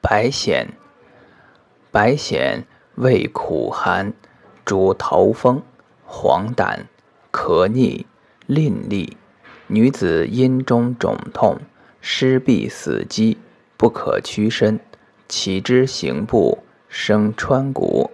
白藓，白藓味苦寒，主头风、黄疸、咳逆、淋漓。女子阴中肿痛、湿痹死肌，不可屈伸，其之行步，生川谷。